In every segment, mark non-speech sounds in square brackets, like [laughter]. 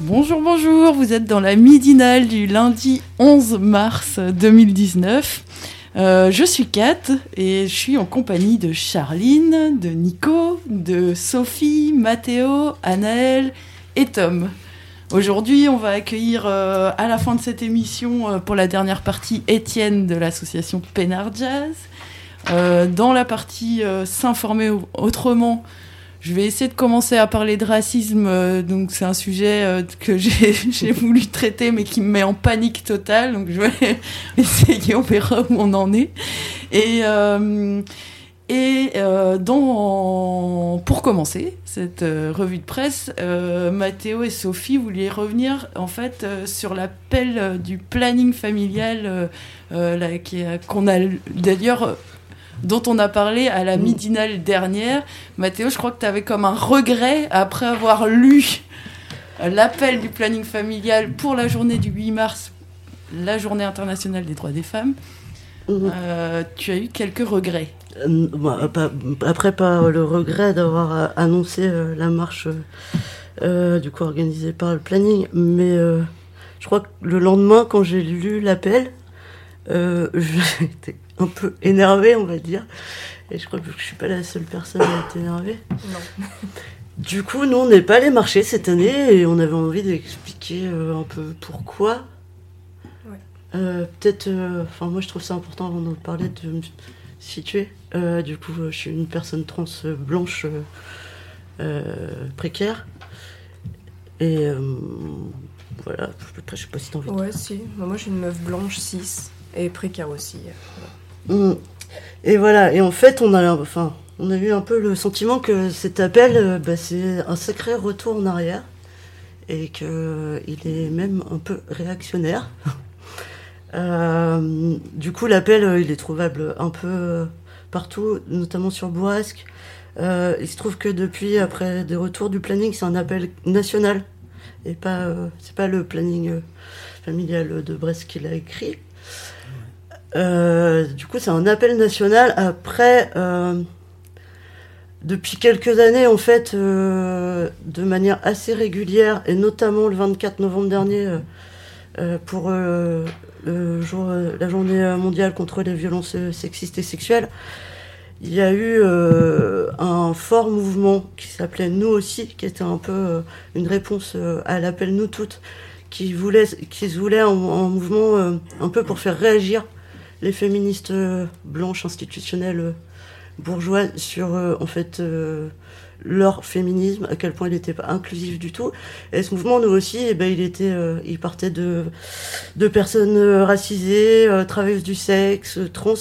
Bonjour, bonjour, vous êtes dans la midinale du lundi 11 mars 2019. Euh, je suis Kat et je suis en compagnie de Charline, de Nico, de Sophie, Mathéo, Anaël et Tom. Aujourd'hui, on va accueillir euh, à la fin de cette émission, euh, pour la dernière partie, Étienne de l'association Pénard Jazz. dans la partie S'informer autrement, je vais essayer de commencer à parler de racisme. Euh, donc c'est un sujet euh, que [laughs] j'ai voulu traiter, mais qui me met en panique totale. Donc je vais [laughs] essayer, on verra où on en est. Et euh, et dans, pour commencer cette revue de presse, Mathéo et Sophie voulaient revenir en fait sur l'appel du planning familial qu'on a d'ailleurs dont on a parlé à la mm. midinale dernière. Mathéo, je crois que tu avais comme un regret après avoir lu l'appel du planning familial pour la journée du 8 mars, la journée internationale des droits des femmes. Euh, tu as eu quelques regrets. Euh, après, pas le regret d'avoir euh, annoncé la marche du coup organisée par le planning, mais je crois que le lendemain, quand j'ai lu l'appel, [laughs] j'étais un peu énervé, on va dire. Et je crois que je suis pas la seule personne à être énervée. Non. Du coup, nous, on n'est pas allé marcher cette année et on avait envie d'expliquer euh, un peu pourquoi. Ouais. Euh, peut-être, euh, enfin, moi, je trouve ça important avant de parler de me situer. Du coup, je suis une personne trans blanche précaire. Et voilà, je sais pas si t'en veux. Ouais, si. Moi, suis une meuf blanche, cis et précaire aussi. Mm. Et voilà, et en fait, on a, enfin, on a eu un peu le sentiment que cet appel, euh, bah, c'est un sacré retour en arrière et qu'il est même un peu réactionnaire. [laughs] Euh, du coup, l'appel, euh, il est trouvable un peu partout, notamment sur Bourrasque. il se trouve que depuis, après des retours du planning, c'est un appel national et pas, c'est pas le planning familial de Brest qui l'a écrit. Euh, du coup, c'est un appel national. Après, euh, depuis quelques années, en fait, euh, de manière assez régulière, et notamment le 24 novembre dernier, pour le jour, la journée mondiale contre les violences sexistes et sexuelles, il y a eu un fort mouvement qui s'appelait Nous aussi, qui était un peu une réponse à l'appel Nous toutes, qui voulait, qui se voulait un, mouvement un peu pour faire réagir les féministes euh, blanches institutionnelles euh, bourgeoises sur euh, en fait leur féminisme, à quel point il n'était pas inclusif du tout. Et ce mouvement, nous aussi, eh ben, il était, il partait de, de personnes racisées, travailleuses du sexe, trans,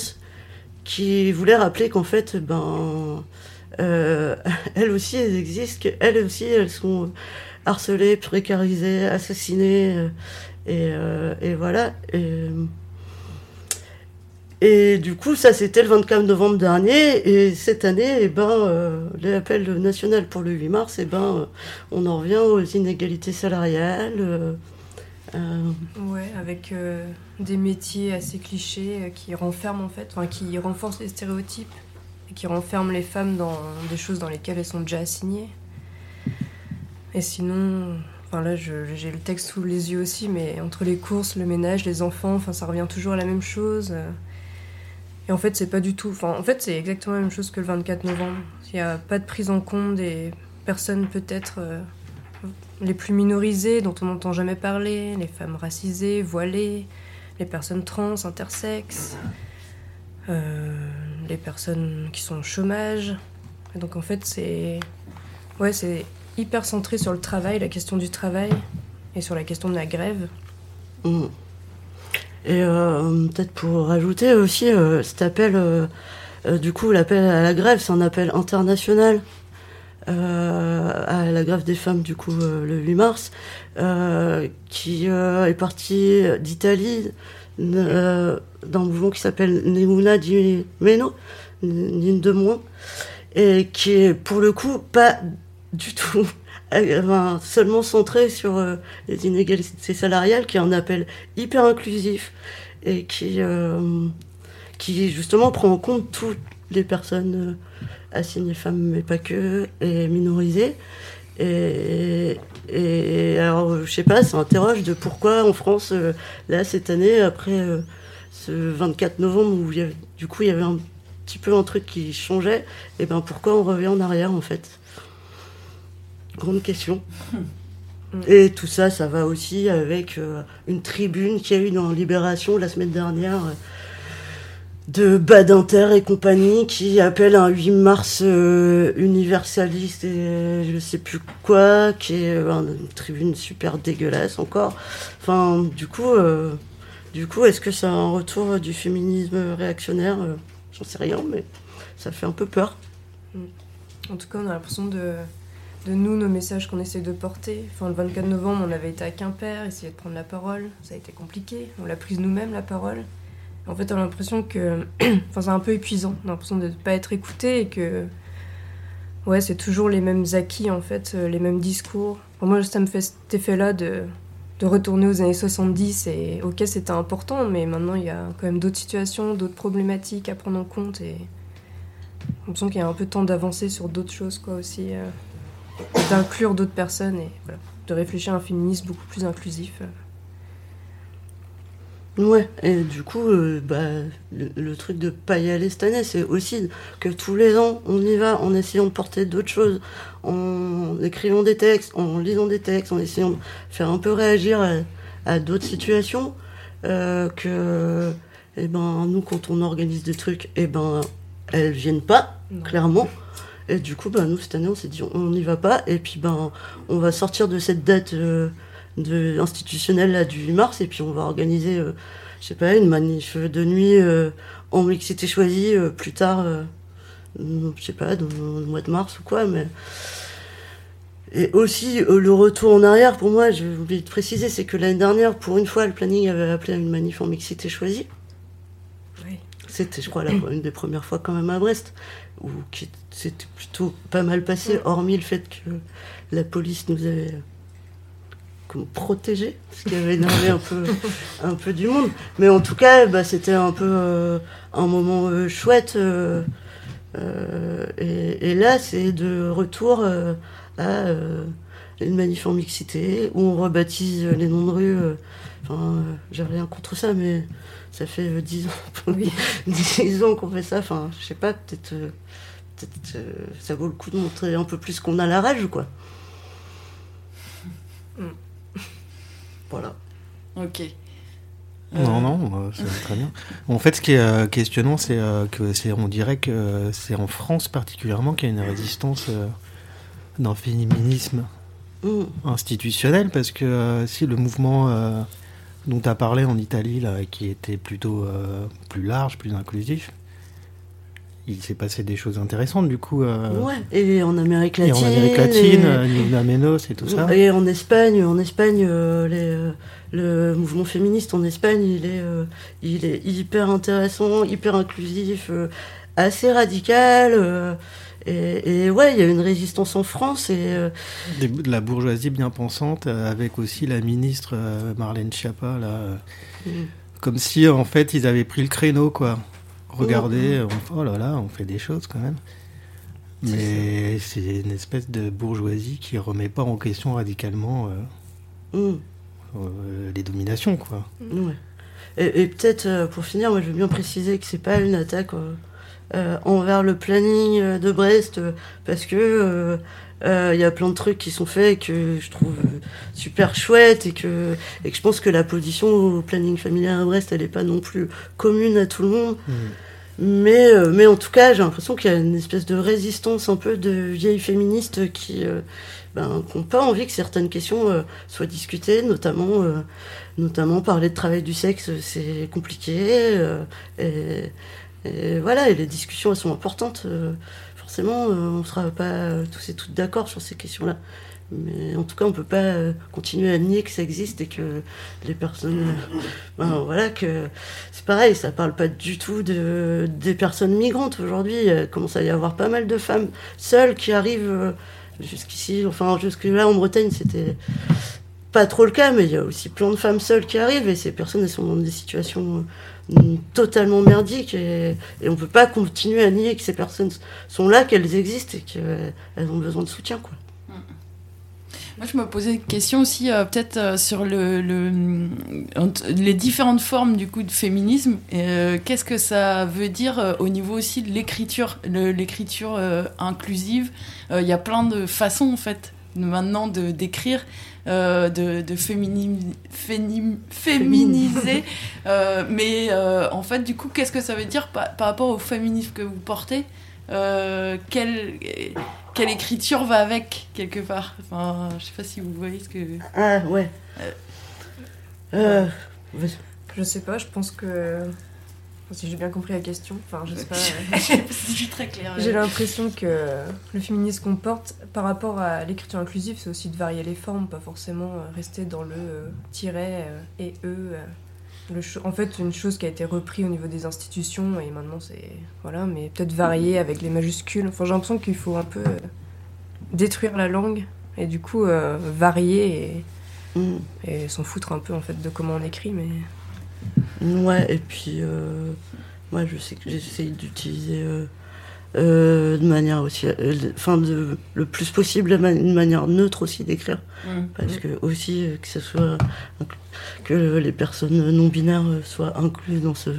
qui voulaient rappeler qu'en fait, ben, [laughs] elles aussi, elles existent, qu'elles aussi, elles sont harcelées, précarisées, assassinées, et, et voilà. Et du coup, ça c'était le 24 novembre dernier, et cette année, eh ben, euh, l'appel national pour le 8 mars, eh ben, euh, on en revient aux inégalités salariales. Euh, ouais, avec des métiers assez clichés qui renferment en fait, qui renforcent les stéréotypes et qui renferment les femmes dans des choses dans lesquelles elles sont déjà assignées. Et sinon, enfin là, j'ai le texte sous les yeux aussi, mais entre les courses, le ménage, les enfants, enfin ça revient toujours à la même chose. Et en fait, c'est pas du tout. En fait, c'est exactement la même chose que le 24 novembre. Il n'y a pas de prise en compte des personnes peut-être euh, les plus minorisées, dont on n'entend jamais parler, les femmes racisées, voilées, les personnes trans, intersexes, euh, les personnes qui sont au chômage. Donc, en fait, c'est. Ouais, c'est hyper centré sur le travail, la question du travail, et sur la question de la grève. Mmh. Et peut-être pour rajouter aussi, cet appel, du coup, l'appel à la grève, c'est un appel international. à la grève des femmes du coup le 8 mars qui est parti d'Italie d'un mouvement qui s'appelle Nemuna di Meno, une de moins, et qui est pour le coup pas du tout seulement centré sur euh, les inégalités salariales, qui est un appel hyper inclusif et qui, euh, qui justement prend en compte toutes les personnes euh, assignées femmes, mais pas que, et minorisées. Et, et alors, je sais pas, ça interroge de pourquoi en France, là, cette année, après ce 24 novembre, où du coup, il y avait un petit peu un truc qui changeait, et ben pourquoi on revient en arrière, en fait? Grande question. Hmm. Et tout ça, ça va aussi avec euh, une tribune qu'il y a eu dans Libération la semaine dernière euh, de Badinter et compagnie qui appelle un 8 mars euh, universaliste et je sais plus quoi, qui est une tribune super dégueulasse encore. Enfin, du coup, du coup, est-ce que c'est un retour du féminisme réactionnaire? J'en sais rien, mais ça fait un peu peur. Hmm. En tout cas, on a l'impression de de nous, nos messages qu'on essaie de porter. Enfin, le 24 novembre, on avait été à Quimper, essayer de prendre la parole. Ça a été compliqué. On l'a prise nous-mêmes, la parole. En fait, on a l'impression que. [clears throat] enfin, c'est un peu épuisant. On a l'impression de ne pas être écouté et que. Ouais, c'est toujours les mêmes acquis, en fait, euh, les mêmes discours. Pour moi, ça me fait cet effet-là de, de retourner aux années 70. Et ok, c'était important, mais maintenant, il y a quand même d'autres situations, d'autres problématiques à prendre en compte. Et. J'ai l'impression qu'il y a un peu de temps d'avancer sur d'autres choses, quoi, aussi. Euh d'inclure d'autres personnes et de réfléchir à un féminisme beaucoup plus inclusif. Ouais, et du coup, euh, bah, le, truc de pas y aller cette année, c'est aussi que tous les ans, on y va en essayant de porter d'autres choses, en écrivant des textes, en lisant des textes, en essayant de faire un peu réagir à, d'autres situations, euh, que, eh ben, nous, quand on organise des trucs, eh ben, elles viennent pas, clairement. Et du coup, ben, nous, cette année, on s'est dit, on n'y va pas. Et puis, ben, on va sortir de cette date euh, de, institutionnelle là, du 8 mars. Et puis, on va organiser, euh, je sais pas, une manif de nuit euh, en mixité choisie plus tard, je sais pas, dans le mois de mars ou quoi. Mais... Et aussi, le retour en arrière, pour moi, je voulais te préciser, c'est que l'année dernière, pour une fois, le planning avait appelé à une manif en mixité choisie. C'était, je crois, la, une des premières fois quand même à Brest ou qui s'était plutôt pas mal passé, hormis le fait que la police nous avait comme protégés, ce qui avait énervé un peu, un peu du monde. Mais en tout cas, bah, c'était un peu euh, un moment euh, chouette. Euh, et, là, c'est de retour à une manif en mixité, où on rebaptise les noms de rue. Enfin, j'ai rien contre ça, mais ça fait 10 ans, 10 [laughs] ans qu'on fait ça. Enfin, je sais pas, peut-être euh, ça vaut le coup de montrer un peu plus qu'on a la rage, quoi. Mm. Voilà. Ok. Non, non, c'est très bien. En fait, ce qui est euh, questionnant, c'est euh, que c'est, on dirait que c'est en France particulièrement qu'il y a une résistance d'un féminisme mm. institutionnel, parce que si le mouvement dont tu as parlé en Italie, là, qui était plutôt plus large, plus inclusif, il s'est passé des choses intéressantes du coup. Euh, ouais, et en Amérique latine. Et en Amérique latine, et... Menos et tout ça. Et en Espagne, en Espagne, euh, les, euh, le mouvement féministe en Espagne, il est, il est hyper intéressant, hyper inclusif, assez radical. Et, et, ouais, il y a une résistance en France et de la bourgeoisie bien pensante, avec aussi la ministre Marlène Schiappa là, mm. comme si en fait ils avaient pris le créneau quoi regardez, oh là là, on fait des choses quand même. Mais c'est une espèce de bourgeoisie qui remet pas en question radicalement euh, mm. euh, les dominations, quoi. Mm. Et, peut-être euh, pour finir, moi je veux bien préciser que c'est pas une attaque envers le planning de Brest, parce que il y a plein de trucs qui sont faits que je trouve super chouettes et que, et que je pense que la position au planning familial à Brest, elle est pas non plus commune à tout le monde. Mm. Mais, euh, mais en tout cas, j'ai l'impression qu'il y a une espèce de résistance un peu de vieilles féministes qui euh, ben, n'ont pas envie que certaines questions euh, soient discutées, notamment, notamment parler de travail du sexe, c'est compliqué. Et, et, voilà, et les discussions, elles sont importantes. forcément, on ne sera pas tous et toutes d'accord sur ces questions-là. Mais en tout cas, on peut pas euh, continuer à nier que ça existe et que les personnes, euh, ben, voilà, que c'est pareil, ça parle pas du tout de des personnes migrantes aujourd'hui. Il commence à y avoir pas mal de femmes seules qui arrivent euh, jusqu'ici, enfin jusque là en Bretagne, c'était pas trop le cas, mais il y a aussi plein de femmes seules qui arrivent et ces personnes elles sont dans des situations totalement merdiques et, et on peut pas continuer à nier que ces personnes sont là, qu'elles existent et qu'elles ont besoin de soutien, quoi. Moi, je me posais une question aussi, euh, peut-être euh, sur le, les différentes formes du coup de féminisme. Euh, qu'est-ce que ça veut dire au niveau aussi de l'écriture, l'écriture inclusive? Il y a plein de façons en fait maintenant de d'écrire. de, de féminiser, mais en fait, du coup, qu'est-ce que ça veut dire par, par rapport au féminisme que vous portez? Quel, quelle écriture va avec quelque part. Enfin, je sais pas si vous voyez ce que. Ah ouais. Euh... Euh... Je sais pas. Je pense que si j'ai bien compris la question, enfin je sais pas. [laughs] je suis très claire. J'ai l'impression que le féminisme qu'on porte par rapport à l'écriture inclusive, c'est aussi de varier les formes, pas forcément euh, rester dans le euh, tiret et e en fait, une chose qui a été reprise au niveau des institutions et maintenant c'est. Voilà, mais peut-être varier avec les majuscules. Enfin, j'ai l'impression qu'il faut un peu euh, détruire la langue et du coup euh, varier et, mm. et s'en foutre un peu en fait de comment on écrit. Mais. Ouais, et puis. Euh, moi, je sais que j'essaie d'utiliser. De manière aussi, enfin de le plus possible, une manière neutre aussi d'écrire, mm. parce que aussi que ce soit que les personnes non binaires soient incluses dans ce,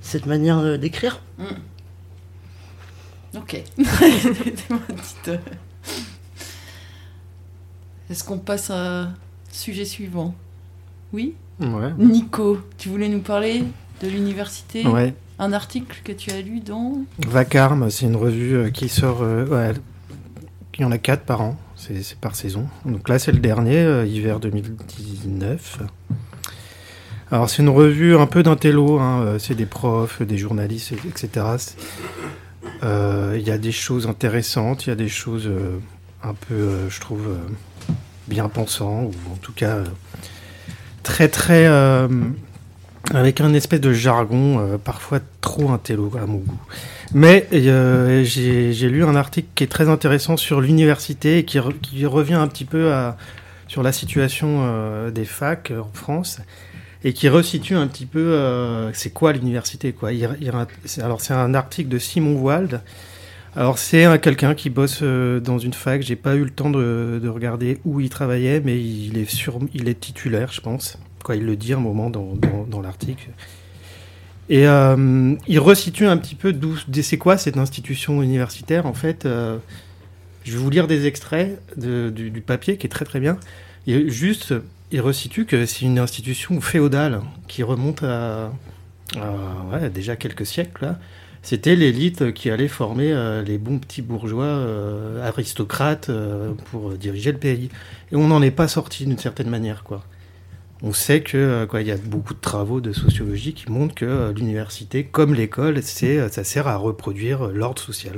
cette manière d'écrire. Mm. Ok. [laughs] Est-ce qu'on passe à sujet suivant? Oui? Ouais. Nico, tu voulais nous parler de l'université? Ouais. Un article que tu as lu dans Vacarme, c'est une revue euh, qui sort. Euh, ouais, il y en a quatre par an c'est par saison. Donc là, c'est le dernier, euh, hiver 2019. Alors, c'est une revue un peu d'un télo, hein, c'est des profs, des journalistes, etc. Il y a des choses intéressantes, il y a des choses un peu, je trouve, bien pensant, ou en tout cas très, très. Avec un espèce de jargon, parfois trop intello à mon goût. Mais euh, j'ai lu un article qui est très intéressant sur l'université et qui, revient un petit peu sur la situation euh, des facs en France et qui resitue un petit peu euh, c'est quoi l'université quoi. Alors c'est un article de Simon Wald. Alors c'est quelqu'un qui bosse dans une fac. J'ai pas eu le temps de, de, regarder où il travaillait, mais il est sur, il est titulaire, je pense. Il le dit un moment dans, l'article. Et euh, il resitue un petit peu d'où c'est quoi cette institution universitaire. En fait, euh, je vais vous lire des extraits du, papier qui est très très bien. Il, juste, il resitue que c'est une institution féodale qui remonte à, déjà quelques siècles. C'était l'élite qui allait former euh, les bons petits bourgeois aristocrates pour diriger le pays. Et on n'en est pas sorti d'une certaine manière, quoi on sait que euh, il y a beaucoup de travaux de sociologie qui montrent que euh, l'université, comme l'école, euh, ça sert à reproduire l'ordre social.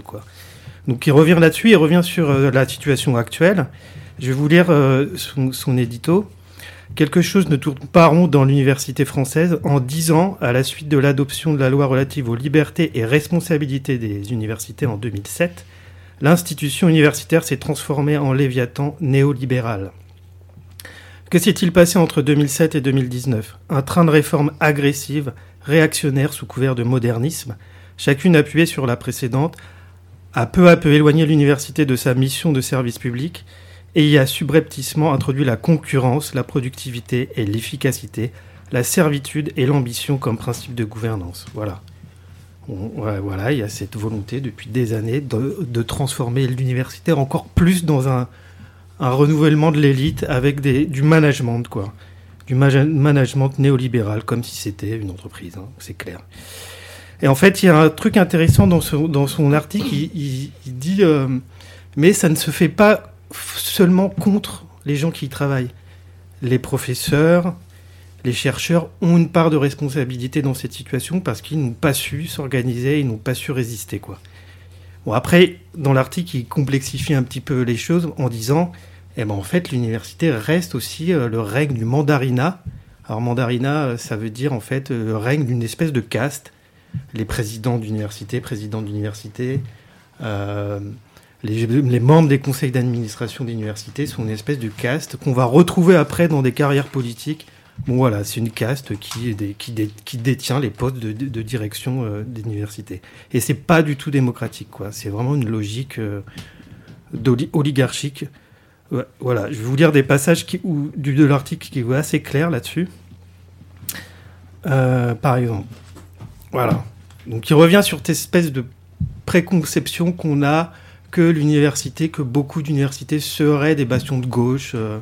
Donc il revient là-dessus, il revient sur la situation actuelle. Je vais vous lire son, son, édito. Quelque chose ne tourne pas rond dans l'université française. En dix ans, à la suite de l'adoption de la loi relative aux libertés et responsabilités des universités en 2007, l'institution universitaire s'est transformée en léviathan néolibéral. Que s'est-il passé entre 2007 et 2019 Un train de réforme agressive, réactionnaire sous couvert de modernisme, chacune appuyée sur la précédente, a peu à peu éloigné l'université de sa mission de service public et y a subrepticement introduit la concurrence, la productivité et l'efficacité, la servitude et l'ambition comme principe de gouvernance. Voilà. voilà, il y a cette volonté depuis des années de, de transformer l'université encore plus dans un, un renouvellement de l'élite avec du management, quoi. Du management néolibéral, comme si c'était une entreprise, hein, c'est clair. Et en fait, il y a un truc intéressant dans, dans son article, il, dit, euh, mais ça ne se fait pas seulement contre les gens qui y travaillent. Les professeurs, les chercheurs ont une part de responsabilité dans cette situation parce qu'ils n'ont pas su s'organiser, ils n'ont pas su résister. Quoi. Bon, après, dans l'article, il complexifie un petit peu les choses en disant, eh ben, en fait, l'université reste aussi euh, le règne du mandarinat. Alors, mandarinat, euh, ça veut dire, en fait, le règne d'une espèce de caste les présidents d'université, présidents d'université, euh, les, membres des conseils d'administration d'université sont une espèce de caste qu'on va retrouver après dans des carrières politiques. Bon voilà, c'est une caste qui, qui, détient les postes de, direction euh, d'université. Et c'est pas du tout démocratique, quoi. C'est vraiment une logique euh, oligarchique. Voilà, je vais vous lire des passages qui, de l'article qui est assez clair là-dessus. par exemple, voilà. Donc il revient sur cette espèce de préconception qu'on a que l'université, que beaucoup d'universités seraient des bastions de gauche, euh,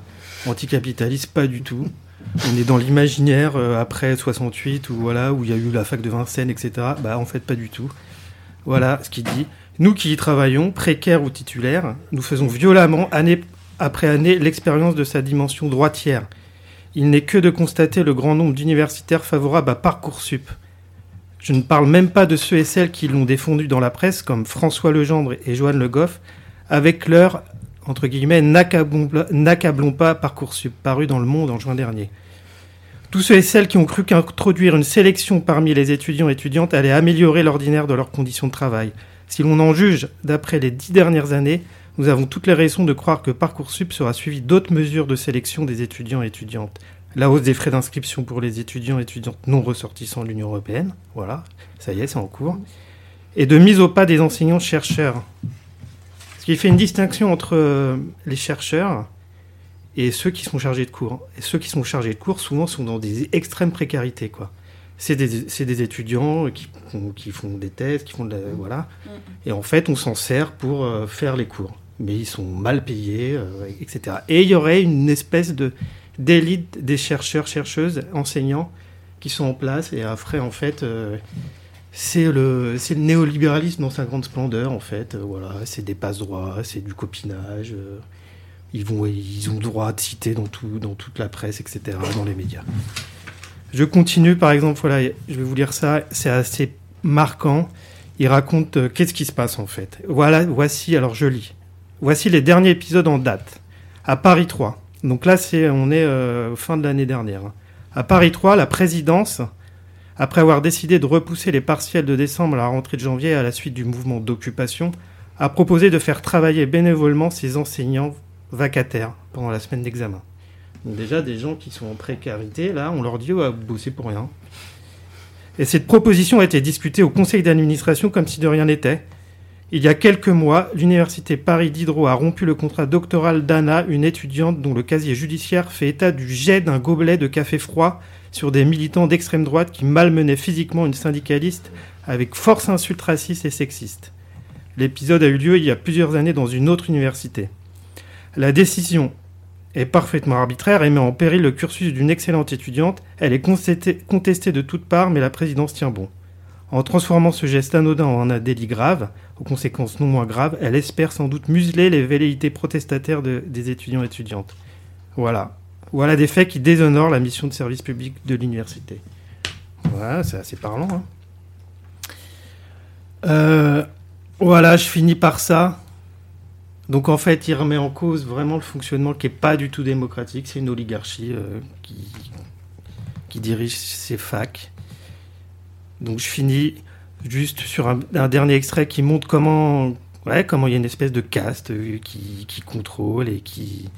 anticapitalistes, pas du tout. On est dans l'imaginaire euh, après 68 où voilà où il y a eu la fac de Vincennes, etc. Bah en fait pas du tout. Voilà ce qu'il dit. Nous qui y travaillons, précaires ou titulaires, nous faisons violemment année après année l'expérience de sa dimension droitière. Il n'est que de constater le grand nombre d'universitaires favorables à Parcoursup je ne parle même pas de ceux et celles qui l'ont défendu dans la presse, comme François Legendre et Joanne Le Goff, avec leur, entre guillemets, n'accablons pas Parcoursup, paru dans Le Monde en juin dernier. Tous ceux et celles qui ont cru qu'introduire une sélection parmi les étudiants et étudiantes allait améliorer l'ordinaire de leurs conditions de travail. Si l'on en juge d'après les dix dernières années, nous avons toutes les raisons de croire que Parcoursup sera suivi d'autres mesures de sélection des étudiants et étudiantes la hausse des frais d'inscription pour les étudiants et étudiantes non ressortissants de l'Union européenne, voilà, ça y est, c'est en cours, et de mise au pas des enseignants-chercheurs. Ce qui fait une distinction entre euh, les chercheurs et ceux qui sont chargés de cours. Et ceux qui sont chargés de cours, souvent, sont dans des extrêmes précarités, quoi. C'est des, étudiants qui, qui, font des thèses, qui font de la, voilà. Et en fait, on s'en sert pour euh, faire les cours. Mais ils sont mal payés, euh, etc. Et il y aurait une espèce de d'élite des chercheurs, chercheuses, enseignants qui sont en place. Et après, en fait, euh, c'est le, le néolibéralisme dans sa grande splendeur, en fait. Euh, voilà, c'est des passe-droits, c'est du copinage. Ils, vont, ils ont droit de citer dans, tout, dans toute la presse, etc., dans les médias. Je continue, par exemple, voilà, je vais vous lire ça, c'est assez marquant. Il raconte qu'est-ce qui se passe en fait? Voilà, voici, alors je lis. Voici les derniers épisodes en date. À Paris 3, donc là, c'est, on est euh, fin de l'année dernière. À Paris 3, la présidence, après avoir décidé de repousser les partiels de décembre à la rentrée de janvier à la suite du mouvement d'occupation, a proposé de faire travailler bénévolement ses enseignants vacataires pendant la semaine d'examen. Donc déjà, des gens qui sont en précarité, là, on leur dit oh, bosser pour rien. Et cette proposition a été discutée au conseil d'administration comme si de rien n'était. Il y a quelques mois, l'université Paris Diderot a rompu le contrat doctoral d'Anna, une étudiante dont le casier judiciaire fait état du jet d'un gobelet de café froid sur des militants d'extrême droite qui malmenaient physiquement une syndicaliste avec force insulte raciste et sexiste. L'épisode a eu lieu il y a plusieurs années dans une autre université. La décision est parfaitement arbitraire et met en péril le cursus d'une excellente étudiante. Elle est contestée de toutes parts, mais la présidence tient bon. En transformant ce geste anodin en un délit grave, aux conséquences non moins graves, elle espère sans doute museler les velléités protestataires des étudiants et étudiantes. Voilà. Voilà des faits qui déshonorent la mission de service public de l'université. Voilà, c'est assez parlant. Hein. Euh, voilà, je finis par ça. Donc en fait, il remet en cause vraiment le fonctionnement qui n'est pas du tout démocratique. C'est une oligarchie euh, qui, dirige ces facs. Donc je finis juste sur un, dernier extrait qui montre comment, ouais, comment il y a une espèce de caste euh, qui, qui contrôle et qui,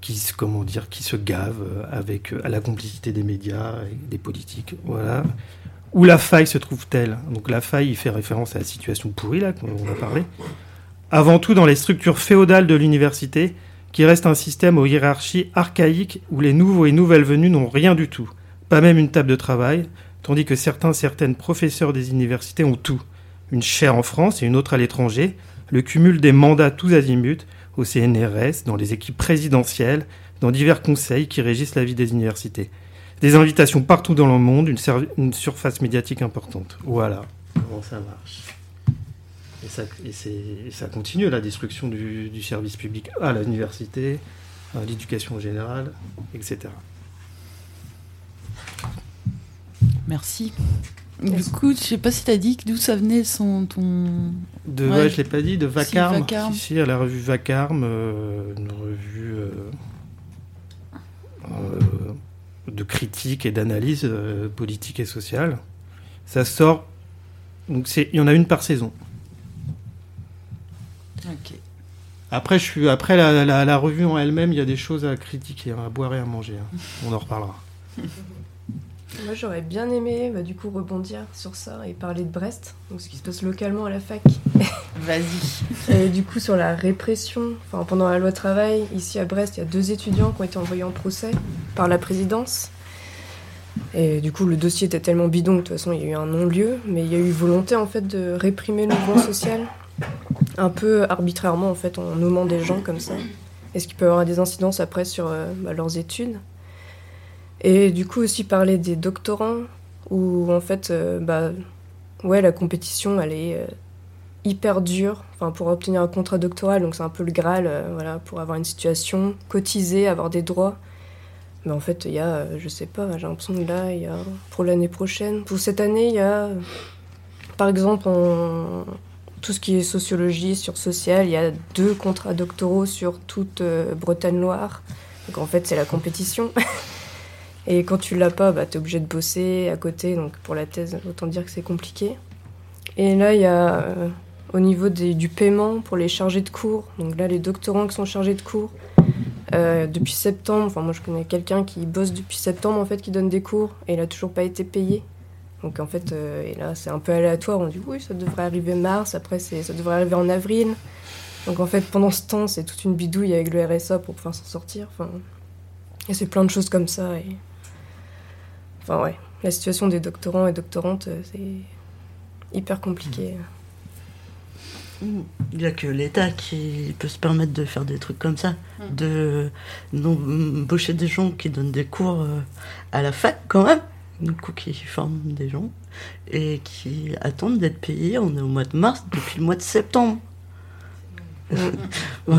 qui, comment dire, qui se gave euh, avec à la complicité des médias et des politiques. Voilà. Où la faille se trouve-t-elle? Donc la faille, il fait référence à la situation pourrie là, on a parlé. Avant tout dans les structures féodales de l'université, qui reste un système aux hiérarchies archaïques où les nouveaux et nouvelles venus n'ont rien du tout, pas même une table de travail, tandis que certains, certaines professeurs des universités ont tout. Une chaire en France et une autre à l'étranger, le cumul des mandats tous azimuts, au CNRS, dans les équipes présidentielles, dans divers conseils qui régissent la vie des universités. Des invitations partout dans le monde, une, surface médiatique importante. Voilà. comment ça marche? Et ça, continue, la destruction du service public à l'université, à l'éducation générale, etc. Merci. Du coup, je sais pas si tu as dit d'où ça venait son ton. De, ouais, je l'ai pas dit, de Vacarme. Si, Vacarme. Si, à la revue Vacarme, euh, une revue euh, euh, de critique et d'analyse euh, politique et sociale. Ça sort. Donc c'est, il y en a une par saison. Ok. Après, je suis, après la, la, la revue en elle-même, il y a des choses à critiquer, à boire et à manger. Hein. On en reparlera. [laughs] Moi, j'aurais bien aimé, bah, du coup, rebondir sur ça et parler de Brest, donc ce qui se passe localement à la fac. [laughs] Vas-y. Et du coup, sur la répression, enfin, pendant la loi travail, ici à Brest, il y a deux étudiants qui ont été envoyés en procès par la présidence. Et du coup, le dossier était tellement bidon que de toute façon, il y a eu un non-lieu, mais il y a eu volonté en fait de réprimer le mouvement social, un peu arbitrairement en fait, en nommant des gens comme ça. Et ce qui peut avoir des incidences après sur euh, bah, leurs études? Et du coup aussi parler des doctorants, où en fait, euh, bah, ouais, la compétition, elle est euh, hyper dure enfin, pour obtenir un contrat doctoral, donc c'est un peu le Graal, euh, voilà, pour avoir une situation, cotiser, avoir des droits. Mais en fait, il y a, je sais pas, j'ai l'impression que là, il y a, pour l'année prochaine, pour cette année, il y a, par exemple, en, tout ce qui est sociologie, sur social, il y a deux contrats doctoraux sur toute Bretagne-Loire. Donc en fait, c'est la compétition. [laughs] Et quand tu l'as pas, bah, tu es obligé de bosser à côté. Donc pour la thèse, autant dire que c'est compliqué. Et là, il y a euh, au niveau des, du paiement pour les chargés de cours. Donc là, les doctorants qui sont chargés de cours, euh, depuis septembre, enfin moi je connais quelqu'un qui bosse depuis septembre en fait, qui donne des cours et il a toujours pas été payé. Donc en fait, euh, et là c'est un peu aléatoire. On dit oui, ça devrait arriver mars, après ça devrait arriver en avril. Donc en fait, pendant ce temps, c'est toute une bidouille avec le RSA pour pouvoir s'en sortir. Enfin, et c'est plein de choses comme ça. Enfin, ouais, la situation des doctorants et doctorantes, euh, c'est hyper compliqué. Il n'y a que l'État qui peut se permettre de faire des trucs comme ça, mm. de embaucher des gens qui donnent des cours euh, à la fac quand même, du coup qui forment des gens et qui attendent d'être payés. On est au mois de mars depuis le mois de septembre. Mm. [laughs]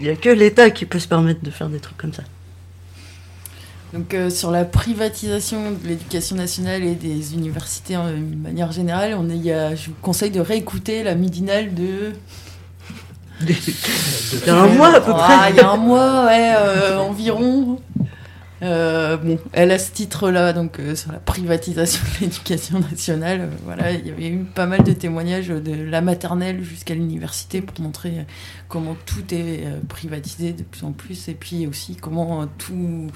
Il n'y a que l'État qui peut se permettre de faire des trucs comme ça. Donc euh, sur la privatisation de l'éducation nationale et des universités en manière générale, on est, y a, je vous conseille de réécouter la midinale de... [laughs] Il y a un mois à peu près. Ah, il y a un mois, ouais, euh, environ. Euh, bon, elle a ce titre-là, donc sur la privatisation de l'éducation nationale. voilà, il y avait eu pas mal de témoignages de la maternelle jusqu'à l'université pour montrer comment tout est privatisé de plus en plus, et puis aussi comment tout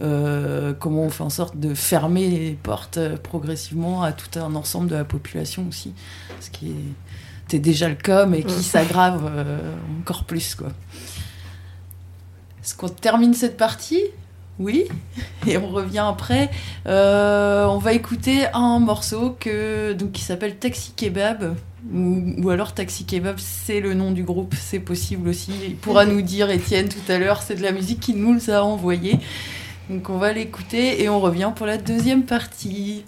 euh, comment on fait en sorte de fermer les portes progressivement à tout un ensemble de la population aussi, ce qui était déjà le cas, mais qui s'aggrave euh, encore plus. Quoi. Est-ce qu'on termine cette partie? Oui, [laughs] et on revient après. Euh, on va écouter un morceau qui s'appelle Taxi Kebab, ou, alors Taxi Kebab, c'est le nom du groupe, c'est possible aussi. Il pourra nous dire, Étienne, tout à l'heure, c'est de la musique qu'il nous a envoyée. Donc on va l'écouter et on revient pour la deuxième partie.